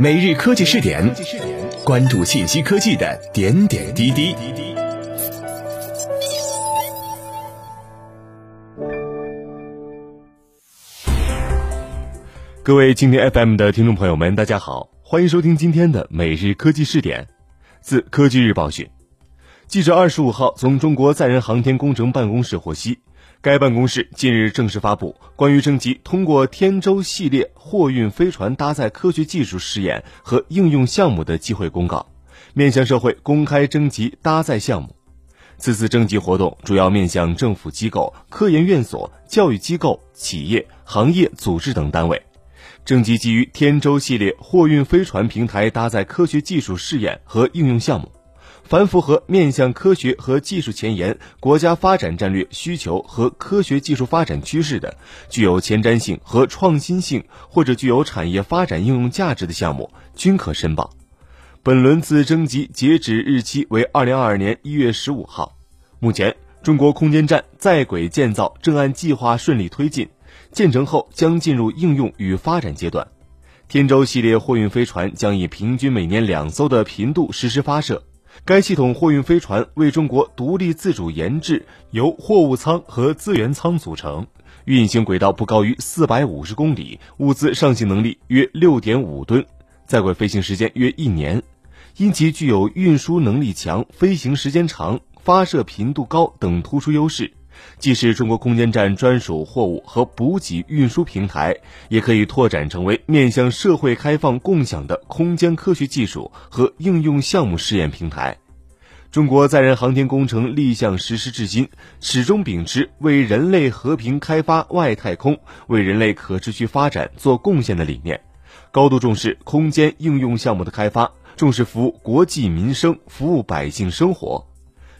每日科技试点，关注信息科技的点点滴滴。各位今天 FM 的听众朋友们，大家好，欢迎收听今天的每日科技试点。自科技日报讯，记者二十五号从中国载人航天工程办公室获悉。该办公室近日正式发布关于征集通过天舟系列货运飞船搭载科学技术试验和应用项目的机会公告，面向社会公开征集搭载项目。此次征集活动主要面向政府机构、科研院所、教育机构、企业、行业组织等单位，征集基于天舟系列货运飞船平台搭载科学技术试验和应用项目。凡符合面向科学和技术前沿、国家发展战略需求和科学技术发展趋势的，具有前瞻性和创新性或者具有产业发展应用价值的项目，均可申报。本轮次征集截止日期为二零二二年一月十五号。目前，中国空间站在轨建造正按计划顺利推进，建成后将进入应用与发展阶段。天舟系列货运飞船将以平均每年两艘的频度实施发射。该系统货运飞船为中国独立自主研制，由货物舱和资源舱组成，运行轨道不高于四百五十公里，物资上行能力约六点五吨，在轨飞行时间约一年。因其具有运输能力强、飞行时间长、发射频度高等突出优势。既是中国空间站专属货物和补给运输平台，也可以拓展成为面向社会开放共享的空间科学技术和应用项目试验平台。中国载人航天工程立项实施至今，始终秉持为人类和平开发外太空、为人类可持续发展做贡献的理念，高度重视空间应用项目的开发，重视服务国计民生、服务百姓生活。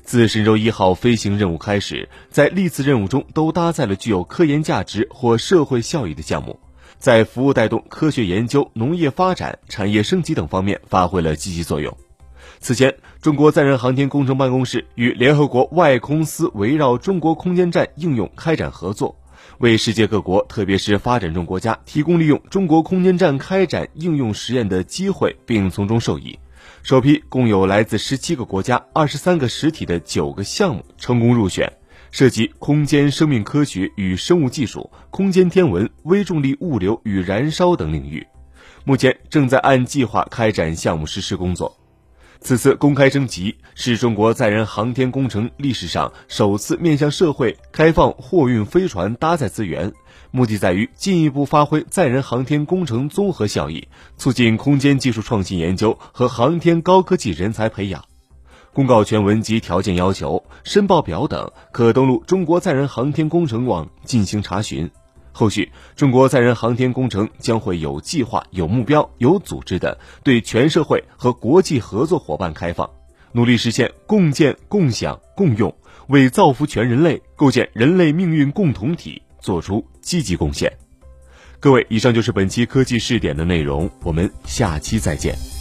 自神舟一号飞行任务开始，在历次任务中都搭载了具有科研价值或社会效益的项目，在服务带动科学研究、农业发展、产业升级等方面发挥了积极作用。此前，中国载人航天工程办公室与联合国外空司围绕中国空间站应用开展合作，为世界各国，特别是发展中国家提供利用中国空间站开展应用实验的机会，并从中受益。首批共有来自十七个国家、二十三个实体的九个项目成功入选，涉及空间生命科学与生物技术、空间天文、微重力物流与燃烧等领域。目前正在按计划开展项目实施工作。此次公开征集是中国载人航天工程历史上首次面向社会开放货运飞船搭载资源。目的在于进一步发挥载人航天工程综合效益，促进空间技术创新研究和航天高科技人才培养。公告全文及条件要求、申报表等，可登录中国载人航天工程网进行查询。后续，中国载人航天工程将会有计划、有目标、有组织的对全社会和国际合作伙伴开放，努力实现共建、共享、共用，为造福全人类、构建人类命运共同体。做出积极贡献。各位，以上就是本期科技试点的内容，我们下期再见。